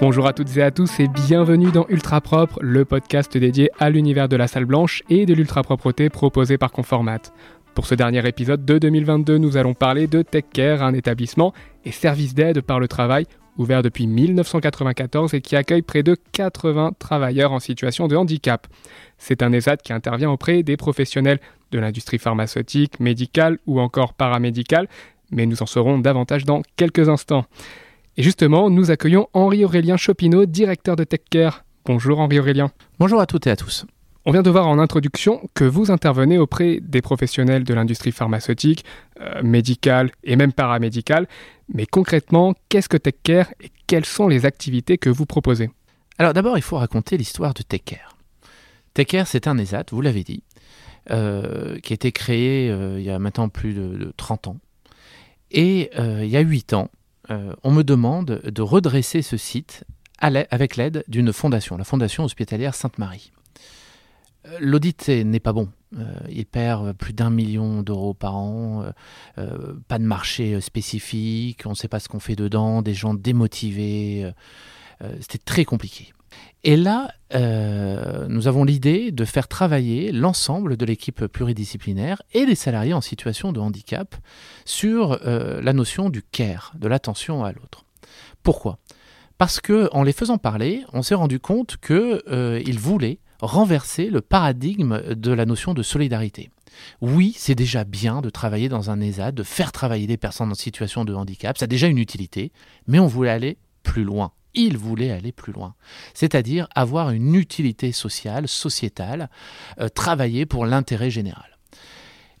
Bonjour à toutes et à tous et bienvenue dans Ultra Propre, le podcast dédié à l'univers de la salle blanche et de l'ultra propreté proposé par Conformat. Pour ce dernier épisode de 2022, nous allons parler de TechCare, un établissement et service d'aide par le travail ouvert depuis 1994 et qui accueille près de 80 travailleurs en situation de handicap. C'est un ESAT qui intervient auprès des professionnels de l'industrie pharmaceutique, médicale ou encore paramédicale, mais nous en saurons davantage dans quelques instants. Et justement, nous accueillons Henri-Aurélien Chopineau, directeur de TechCare. Bonjour Henri-Aurélien. Bonjour à toutes et à tous. On vient de voir en introduction que vous intervenez auprès des professionnels de l'industrie pharmaceutique, euh, médicale et même paramédicale. Mais concrètement, qu'est-ce que TechCare et quelles sont les activités que vous proposez? Alors d'abord, il faut raconter l'histoire de TechCare. TechCare, c'est un ESAT, vous l'avez dit, euh, qui a été créé euh, il y a maintenant plus de, 30 ans. Et il y a 8 ans, on me demande de redresser ce site avec l'aide d'une fondation, la Fondation hospitalière Sainte-Marie. Euh, l'audit n'est pas bon. Euh, il perd plus d'un million d'euros par an, euh, pas de marché spécifique, on ne sait pas ce qu'on fait dedans, des gens démotivés. C'était très compliqué. Et là, nous avons l'idée de faire travailler l'ensemble de l'équipe pluridisciplinaire et les salariés en situation de handicap sur la notion du care, de l'attention à l'autre. Pourquoi? Parce que en les faisant parler, on s'est rendu compte qu'ils voulaient renverser le paradigme de la notion de solidarité. Oui, c'est déjà bien de travailler dans un ESA, de faire travailler des personnes en situation de handicap, ça a déjà une utilité, mais on voulait aller plus loin. Il voulait aller plus loin, c'est-à-dire avoir une utilité sociale, sociétale, euh, travailler pour l'intérêt général.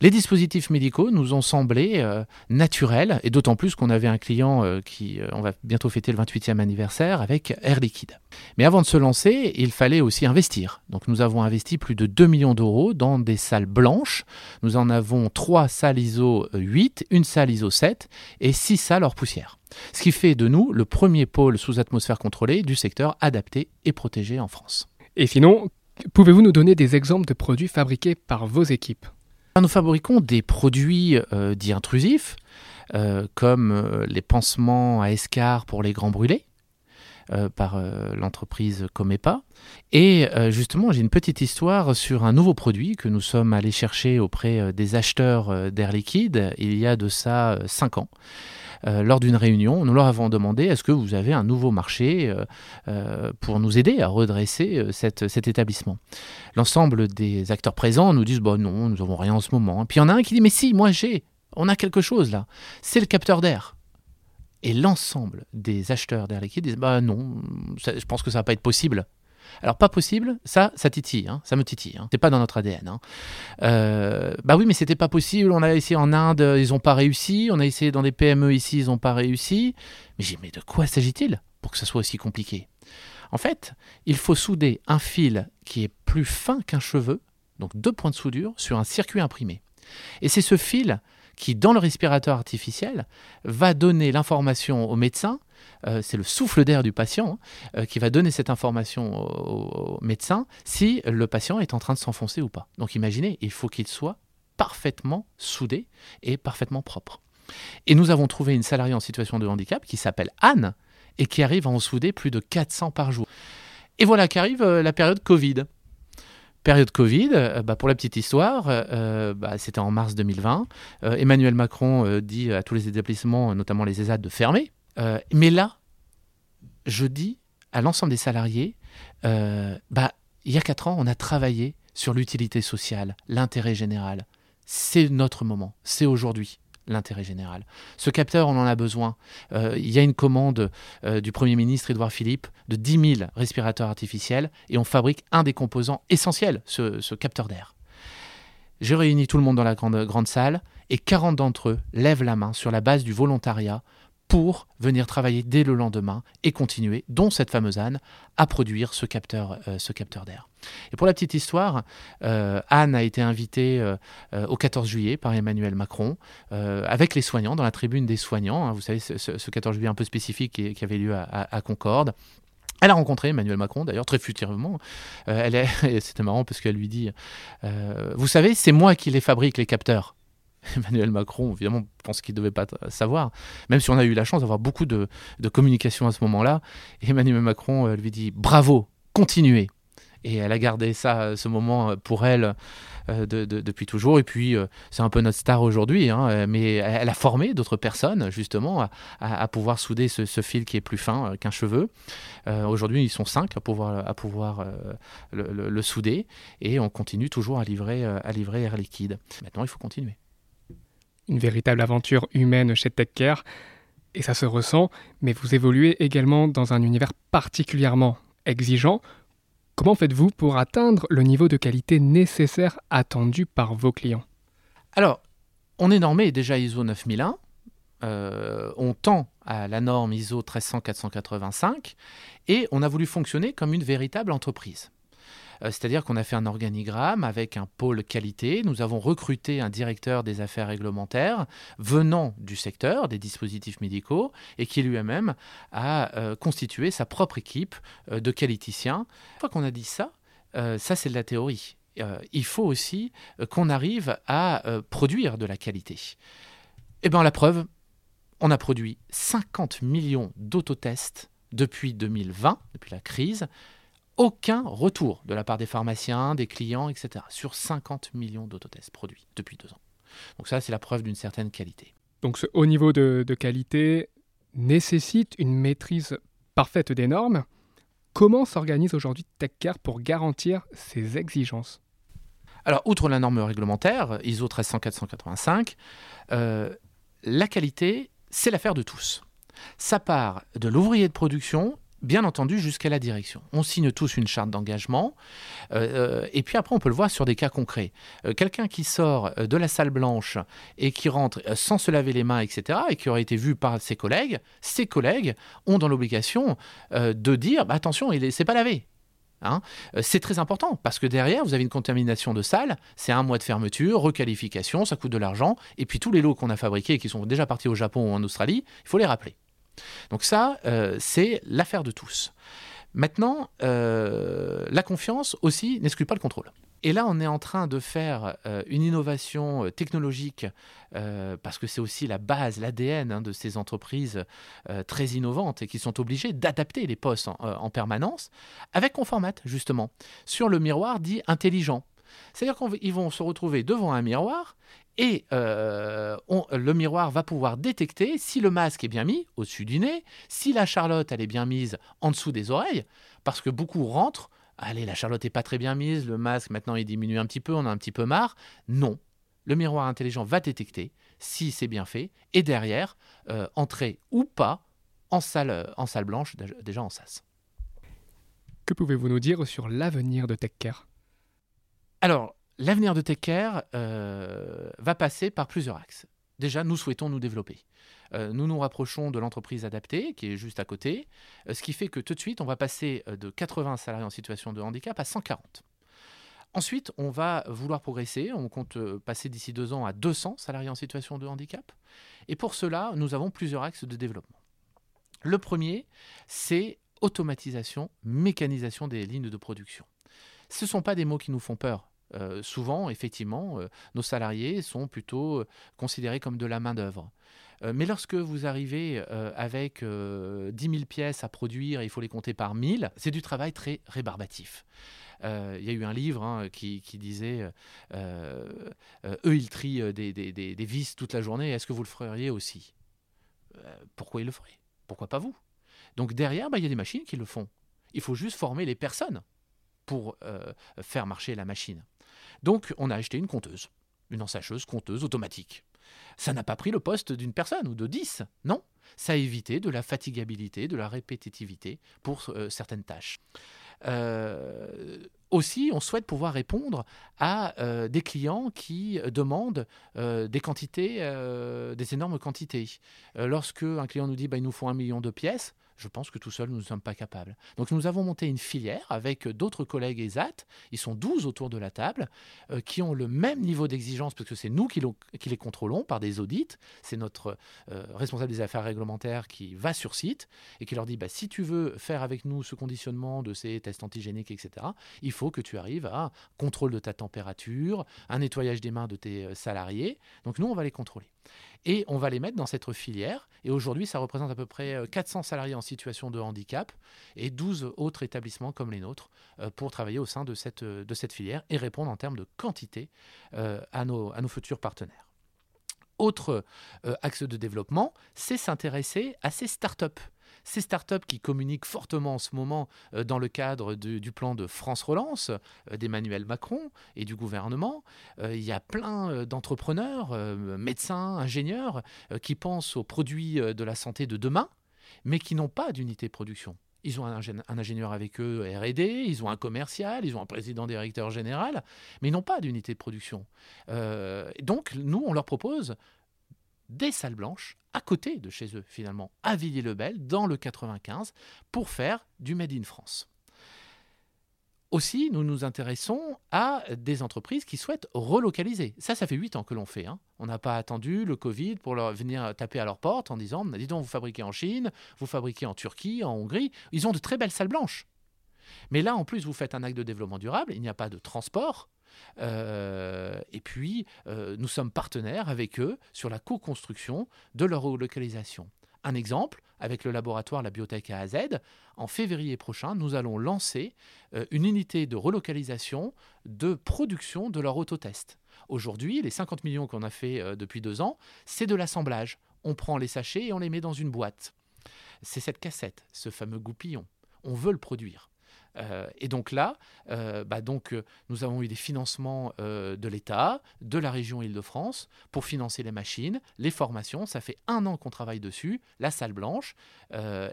Les dispositifs médicaux nous ont semblé euh, naturels, et d'autant plus qu'on avait un client euh, qui, euh, on va bientôt fêter le 28e anniversaire, avec Air Liquide. Mais avant de se lancer, il fallait aussi investir. Donc nous avons investi plus de 2 millions d'euros dans des salles blanches. Nous en avons 3 salles ISO 8, une salle ISO 7 et 6 salles hors poussière. Ce qui fait de nous le premier pôle sous atmosphère contrôlée du secteur adapté et protégé en France. Et sinon, pouvez-vous nous donner des exemples de produits fabriqués par vos équipes? Nous fabriquons des produits euh, dits intrusifs, euh, comme euh, les pansements à escar pour les grands brûlés. par l'entreprise Comepa. Et justement, j'ai une petite histoire sur un nouveau produit que nous sommes allés chercher auprès des acheteurs d'air liquide il y a de ça 5 ans. Euh, lors d'une réunion, nous leur avons demandé est-ce que vous avez un nouveau marché euh, euh, pour nous aider à redresser cet établissement? L'ensemble des acteurs présents nous disent bah, non, nous n'avons rien en ce moment. Puis il y en a un qui dit mais si, moi j'ai, on a quelque chose là, c'est le capteur d'air. Et l'ensemble des acheteurs d'air liquide disent bah non, je pense que ça va pas être possible. Alors pas possible, ça, ça titille, hein, ça me titille. Hein. C'est pas dans notre ADN. Hein. Euh, bah oui, mais c'était pas possible. On a essayé en Inde, ils n'ont pas réussi. On a essayé dans des PME ici, ils n'ont pas réussi. Mais j'ai mais de quoi s'agit-il pour que ça soit aussi compliqué? En fait, il faut souder un fil qui est plus fin qu'un cheveu, donc deux points de soudure, sur un circuit imprimé. Et c'est ce fil qui, dans le respirateur artificiel, va donner l'information au médecin euh, c'est le souffle d'air du patient euh, qui va donner cette information au, médecin si le patient est en train de s'enfoncer ou pas. Donc imaginez, il faut qu'il soit parfaitement soudé et parfaitement propre. Et nous avons trouvé une salariée en situation de handicap qui s'appelle Anne et qui arrive à en souder plus de 400 par jour. Et voilà qu'arrive euh, la période Covid. Période Covid, bah, pour la petite histoire, bah, c'était en mars 2020. Emmanuel Macron dit à tous les établissements, notamment les ESAD, de fermer euh, mais là, je dis à l'ensemble des salariés, euh, bah, il y a quatre ans, on a travaillé sur l'utilité sociale, l'intérêt général. C'est notre moment, c'est aujourd'hui l'intérêt général. Ce capteur, on en a besoin. Euh, il y a une commande du Premier ministre Édouard Philippe de 10 000 respirateurs artificiels et on fabrique un des composants essentiels, ce, capteur d'air. Je réunis tout le monde dans la grande, grande salle et 40 d'entre eux lèvent la main sur la base du volontariat pour venir travailler dès le lendemain et continuer, dont cette fameuse Anne, à produire ce capteur, euh, capteur d'air. Et pour la petite histoire, euh, Anne a été invitée euh, au 14 juillet par Emmanuel Macron avec les soignants, dans la tribune des soignants. Hein, vous savez, ce, 14 juillet un peu spécifique qui, avait lieu à, Concorde. Elle a rencontré Emmanuel Macron, d'ailleurs très furtivement. c'était marrant parce qu'elle lui dit, vous savez, c'est moi qui les fabrique les capteurs. Emmanuel Macron, évidemment, pense qu'il ne devait pas savoir, même si on a eu la chance d'avoir beaucoup de, communication à ce moment-là. Emmanuel Macron lui dit bravo, continuez. Et elle a gardé ça, ce moment pour elle euh, depuis toujours. Et puis, euh, c'est un peu notre star aujourd'hui, hein, mais elle a formé d'autres personnes, justement, à, pouvoir souder ce, fil qui est plus fin euh, qu'un cheveu. aujourd'hui, ils sont cinq à pouvoir, à pouvoir le, souder. Et on continue toujours à livrer, à livrer Air Liquide. Maintenant, il faut continuer. Une véritable aventure humaine chez TechCare et ça se ressent, mais vous évoluez également dans un univers particulièrement exigeant Comment faites-vous pour atteindre le niveau de qualité nécessaire attendu par vos clients? Alors, on est normé déjà ISO 9001. Euh, on tend à la norme ISO 13485 et on a voulu fonctionner comme une véritable entreprise. Euh, c'est-à-dire qu'on a fait un organigramme avec un pôle qualité. Nous avons recruté un directeur des affaires réglementaires venant du secteur des dispositifs médicaux et qui lui-même a euh, constitué sa propre équipe euh, de qualiticiens. Une fois qu'on a dit ça, ça c'est de la théorie. il faut aussi qu'on arrive à produire de la qualité. Eh bien la preuve, on a produit 50 millions d'autotests depuis 2020, depuis la crise, aucun retour de la part des pharmaciens, des clients, etc. sur 50 millions d'autotests produits depuis deux ans. Donc ça, c'est la preuve d'une certaine qualité. Donc ce haut niveau de, qualité nécessite une maîtrise parfaite des normes. Comment s'organise aujourd'hui TechCare pour garantir ces exigences? Alors, outre la norme réglementaire, ISO 13485, euh, la qualité, c'est l'affaire de tous. Ça part de l'ouvrier de production bien entendu jusqu'à la direction. On signe tous une charte d'engagement, euh, euh, et puis après on peut le voir sur des cas concrets. Euh, quelqu'un qui sort de la salle blanche et qui rentre sans se laver les mains, etc., et qui aurait été vu par ses collègues, ses collègues ont dans l'obligation de dire bah, attention, il ne s'est pas lavé. Hein. c'est très important parce que derrière, vous avez une contamination de salle, c'est un mois de fermeture, requalification, ça coûte de l'argent, et puis tous les lots qu'on a fabriqués et qui sont déjà partis au Japon ou en Australie, il faut les rappeler. Donc ça, euh, c'est l'affaire de tous. Maintenant, euh, la confiance aussi n'exclut pas le contrôle. Et là, on est en train de faire euh, une innovation technologique, parce que c'est aussi la base, l'ADN hein, de ces entreprises très innovantes et qui sont obligées d'adapter les postes en, en permanence, avec Conformat, justement, sur le miroir dit intelligent. C'est-à-dire qu'ils vont se retrouver devant un miroir et le miroir va pouvoir détecter si le masque est bien mis au-dessus du nez, si la charlotte elle est bien mise en dessous des oreilles, parce que beaucoup rentrent, allez la charlotte est pas très bien mise, le masque maintenant il diminue un petit peu, on a un petit peu marre. Non, le miroir intelligent va détecter si c'est bien fait, et derrière, euh, entrer ou pas en salle, en salle blanche, déjà en SAS. Que pouvez-vous nous dire sur l'avenir de TechCare? Alors, L'avenir de TechCare euh, va passer par plusieurs axes. Déjà, nous souhaitons nous développer. Euh, nous nous rapprochons de l'entreprise adaptée, qui est juste à côté, euh, ce qui fait que tout de suite, on va passer de 80 salariés en situation de handicap à 140. Ensuite, on va vouloir progresser. On compte passer d'ici deux ans à 200 salariés en situation de handicap. Et pour cela, nous avons plusieurs axes de développement. Le premier, c'est automatisation, mécanisation des lignes de production. Ce ne sont pas des mots qui nous font peur. Euh, souvent, effectivement, euh, nos salariés sont plutôt euh, considérés comme de la main-d'œuvre. mais lorsque vous arrivez avec 10 000 pièces à produire et il faut les compter par 1000, c'est du travail très rébarbatif. Il y a eu un livre hein, qui, disait Eux, ils trient des, vis toute la journée, est-ce que vous le feriez aussi? Pourquoi ils le feraient? Pourquoi pas vous? Donc derrière, bah, il y a des machines qui le font. Il faut juste former les personnes pour faire marcher la machine. Donc on a acheté une compteuse, une ensacheuse compteuse automatique. Ça n'a pas pris le poste d'une personne ou de dix, non. Ça a évité de la fatigabilité, de la répétitivité pour euh, certaines tâches. Euh, aussi, on souhaite pouvoir répondre à euh, des clients qui demandent des quantités, des énormes quantités. lorsque un client nous dit bah, il nous faut un million de pièces, je pense que tout seul, nous ne sommes pas capables. Donc nous avons monté une filière avec d'autres collègues ESAT, ils sont 12 autour de la table, euh, qui ont le même niveau d'exigence, parce que c'est nous qui, les contrôlons par des audits, c'est notre euh, responsable des affaires réglementaires qui va sur site et qui leur dit, bah, si tu veux faire avec nous ce conditionnement de ces tests antigéniques, etc., il faut que tu arrives à contrôle de ta température, un nettoyage des mains de tes euh, salariés. Donc nous, on va les contrôler. Et on va les mettre dans cette filière. Et aujourd'hui, ça représente à peu près 400 salariés en situation de handicap et 12 autres établissements comme les nôtres euh, pour travailler au sein de cette, euh, de cette filière et répondre en termes de quantité euh, à, nos, à nos futurs partenaires. Autre axe de développement, c'est s'intéresser à ces startups. Ces startups qui communiquent fortement en ce moment dans le cadre du plan de France Relance d'Emmanuel Macron et du gouvernement, il y a plein d'entrepreneurs, médecins, ingénieurs qui pensent aux produits de la santé de demain mais qui n'ont pas d'unité de production. Ils ont un, ingénieur avec eux RD, ils ont un commercial, ils ont un président directeur général, mais ils n'ont pas d'unité de production. Euh, donc, nous, on leur propose des salles blanches à côté de chez eux, finalement, à Villiers-le-Bel, dans le 95, pour faire du Made in France. Aussi, nous nous intéressons à des entreprises qui souhaitent relocaliser. Ça, ça fait huit ans que l'on fait. Hein. On n'a pas attendu le Covid pour venir taper à leur porte en disant, dis donc, vous fabriquez en Chine, vous fabriquez en Turquie, en Hongrie. Ils ont de très belles salles blanches. Mais là, en plus, vous faites un acte de développement durable, il n'y a pas de transport. Euh, et puis, euh, nous sommes partenaires avec eux sur la co-construction de leur relocalisation. Un exemple, avec le laboratoire La Biotech AZ, en février prochain, nous allons lancer euh, une unité de relocalisation de production de leur autotest. Aujourd'hui, les 50 millions qu'on a fait depuis deux ans, c'est de l'assemblage. On prend les sachets et on les met dans une boîte. C'est cette cassette, ce fameux goupillon. On veut le produire. Euh, et donc là, euh, bah donc, euh, nous avons eu des financements de l'État, de la région Île-de-France, pour financer les machines, les formations. Ça fait un an qu'on travaille dessus, la salle blanche,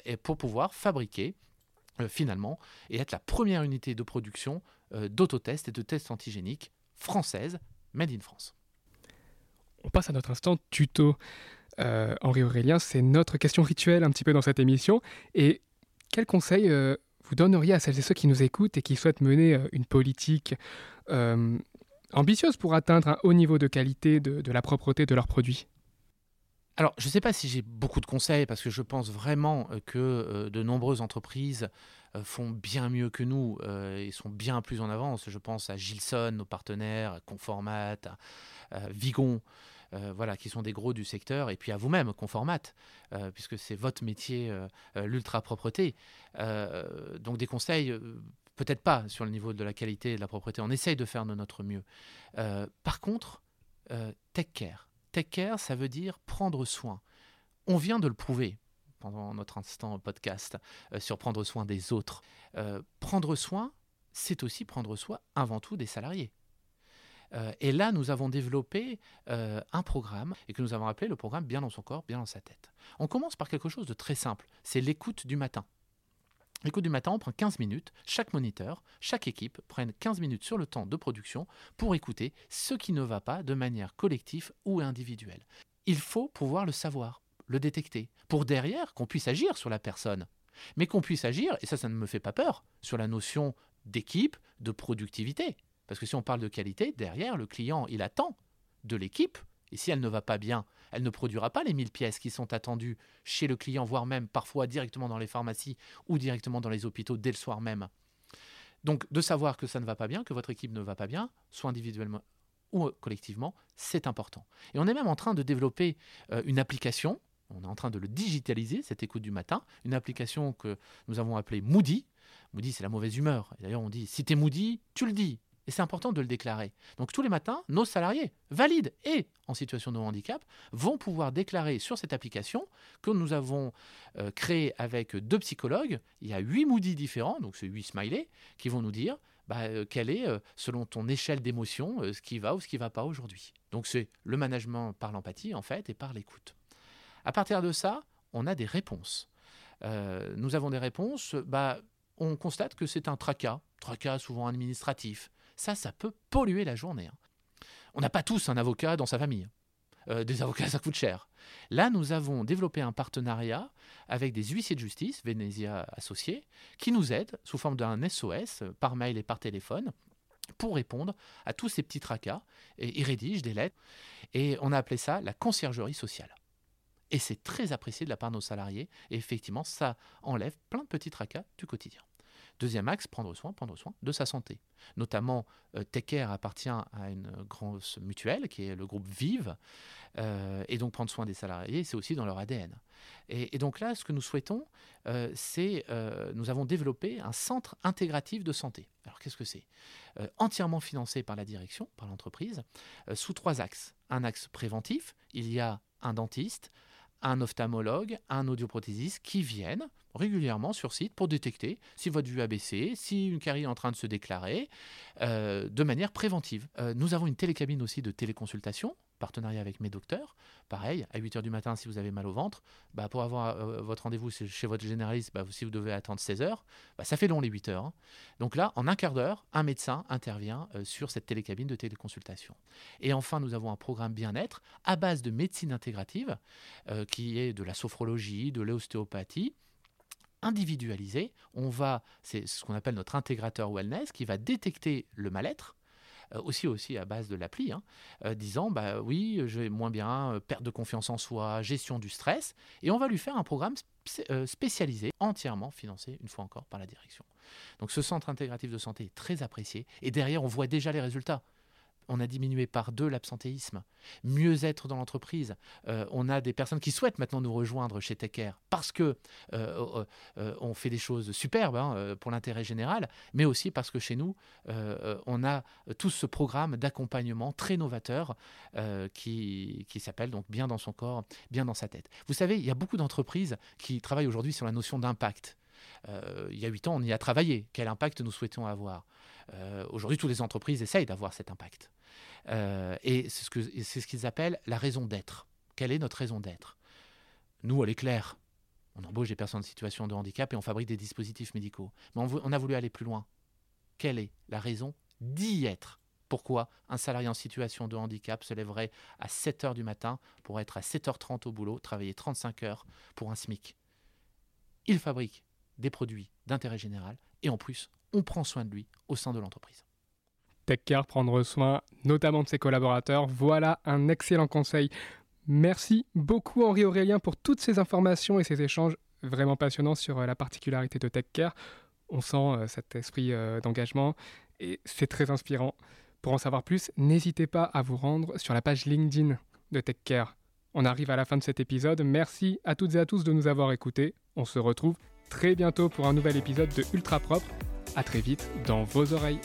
et pour pouvoir fabriquer finalement et être la première unité de production d'autotests et de tests antigéniques française, made in France. On passe à notre instant tuto. Henri Aurélien, c'est notre question rituelle un petit peu dans cette émission. Et quel conseil donneriez à celles et ceux qui nous écoutent et qui souhaitent mener euh, une politique euh, ambitieuse pour atteindre un haut niveau de qualité de, la propreté de leurs produits? Alors, je ne sais pas si j'ai beaucoup de conseils parce que je pense vraiment euh, que de nombreuses entreprises font bien mieux que nous et sont bien plus en avance. Je pense à Gilson, nos partenaires, Conformat, à Vigon. Euh, voilà, qui sont des gros du secteur, et puis à vous-même, Conformat, euh, puisque c'est votre métier, euh, l'ultra-propreté. donc des conseils peut-être pas sur le niveau de la qualité et de la propreté. On essaye de faire de notre mieux. par contre, tech care. Tech care, ça veut dire prendre soin. On vient de le prouver pendant notre instant podcast sur prendre soin des autres. prendre soin, c'est aussi prendre soin avant tout des salariés. Euh, et là, nous avons développé euh, un programme et que nous avons appelé le programme Bien dans son corps, bien dans sa tête. On commence par quelque chose de très simple, c'est l'écoute du matin. L'écoute du matin, on prend 15 minutes, chaque moniteur, chaque équipe prenne 15 minutes sur le temps de production pour écouter ce qui ne va pas de manière collective ou individuelle. Il faut pouvoir le savoir, le détecter, pour derrière qu'on puisse agir sur la personne. Mais qu'on puisse agir, et ça, ça ne me fait pas peur, sur la notion d'équipe, de productivité. Parce que si on parle de qualité, derrière, le client, il attend de l'équipe. Et si elle ne va pas bien, elle ne produira pas les 1000 pièces qui sont attendues chez le client, voire même parfois directement dans les pharmacies ou directement dans les hôpitaux dès le soir même. Donc de savoir que ça ne va pas bien, que votre équipe ne va pas bien, soit individuellement ou collectivement, c'est important. Et on est même en train de développer euh, une application, on est en train de le digitaliser, cette écoute du matin, une application que nous avons appelée Moody. Moody, c'est la mauvaise humeur. D'ailleurs, on dit, si tu es Moody, tu le dis. Et c'est important de le déclarer. Donc tous les matins, nos salariés, valides et en situation de handicap, vont pouvoir déclarer sur cette application que nous avons euh, créée avec deux psychologues. Il y a huit Moody différents, donc c'est huit smileys, qui vont nous dire bah, euh, quel est, euh, selon ton échelle d'émotion, ce qui va ou ce qui ne va pas aujourd'hui. Donc c'est le management par l'empathie, en fait, et par l'écoute. À partir de ça, on a des réponses. nous avons des réponses, bah, on constate que c'est un tracas, tracas souvent administratif, ça, ça peut polluer la journée. Hein. On n'a pas tous un avocat dans sa famille. Euh, des avocats, ça coûte cher. Là, nous avons développé un partenariat avec des huissiers de justice, Venezia Associés, qui nous aident sous forme d'un SOS par mail et par téléphone pour répondre à tous ces petits tracas. Et ils rédigent des lettres. Et on a appelé ça la conciergerie sociale. Et c'est très apprécié de la part de nos salariés. Et effectivement, ça enlève plein de petits tracas du quotidien. Deuxième axe, prendre soin, prendre soin de sa santé. Notamment, euh, appartient à une grosse mutuelle qui est le groupe Vive, euh, et donc prendre soin des salariés, c'est aussi dans leur ADN. Et, donc là, ce que nous souhaitons, euh, c'est, euh, nous avons développé un centre intégratif de santé. Alors qu'est-ce que c'est? Entièrement financé par la direction, par l'entreprise, sous trois axes. Un axe préventif, il y a un dentiste, un ophtalmologue, un audioprothésiste qui viennent régulièrement sur site pour détecter si votre vue a baissé, si une carie est en train de se déclarer, euh, de manière préventive. Euh, nous avons une télécabine aussi de téléconsultation partenariat avec mes docteurs. Pareil, à 8h du matin, si vous avez mal au ventre, bah, pour avoir euh, votre rendez-vous chez votre généraliste, bah, si vous devez attendre 16 h bah, ça fait long les 8 heures. Hein. Donc là, en un quart d'heure, un médecin intervient sur cette télécabine de téléconsultation. Et enfin, nous avons un programme bien-être à base de médecine intégrative, qui est de la sophrologie, de l'ostéopathie individualisé. On va, c'est ce qu'on appelle notre intégrateur wellness, qui va détecter le mal-être, euh, aussi aussi à base de l'appli, hein, euh, disant bah oui, je vais moins bien, euh, perte de confiance en soi, gestion du stress, et on va lui faire un programme spécialisé, entièrement financé, une fois encore, par la direction. Donc ce centre intégratif de santé est très apprécié, et derrière, on voit déjà les résultats on a diminué par deux l'absentéisme, mieux être dans l'entreprise. Euh, on a des personnes qui souhaitent maintenant nous rejoindre chez TechCare parce que euh, euh, on fait des choses superbes hein, pour l'intérêt général, mais aussi parce que chez nous, on a tout ce programme d'accompagnement très novateur qui, s'appelle bien dans son corps, bien dans sa tête. Vous savez, il y a beaucoup d'entreprises qui travaillent aujourd'hui sur la notion d'impact. Euh, il y a huit ans, on y a travaillé. Quel impact nous souhaitons avoir? Euh, Aujourd'hui, toutes les entreprises essayent d'avoir cet impact. Euh, et c'est ce qu'ils appellent la raison d'être. Quelle est notre raison d'être? Nous, elle est claire. On embauche des personnes en situation de handicap et on fabrique des dispositifs médicaux. Mais on, a voulu aller plus loin. Quelle est la raison d'y être? Pourquoi un salarié en situation de handicap se lèverait à 7 h du matin pour être à 7h30 au boulot, travailler 35 heures pour un SMIC? Il fabrique des produits d'intérêt général et en plus, on prend soin de lui au sein de l'entreprise. TechCare, prendre soin notamment de ses collaborateurs, voilà un excellent conseil. Merci beaucoup Henri Aurélien pour toutes ces informations et ces échanges vraiment passionnants sur euh, la particularité de TechCare. On sent euh, cet esprit euh, d'engagement et c'est très inspirant. Pour en savoir plus, n'hésitez pas à vous rendre sur la page LinkedIn de TechCare. On arrive à la fin de cet épisode. Merci à toutes et à tous de nous avoir écoutés. On se retrouve très bientôt pour un nouvel épisode de Ultra Propre. A très vite dans vos oreilles.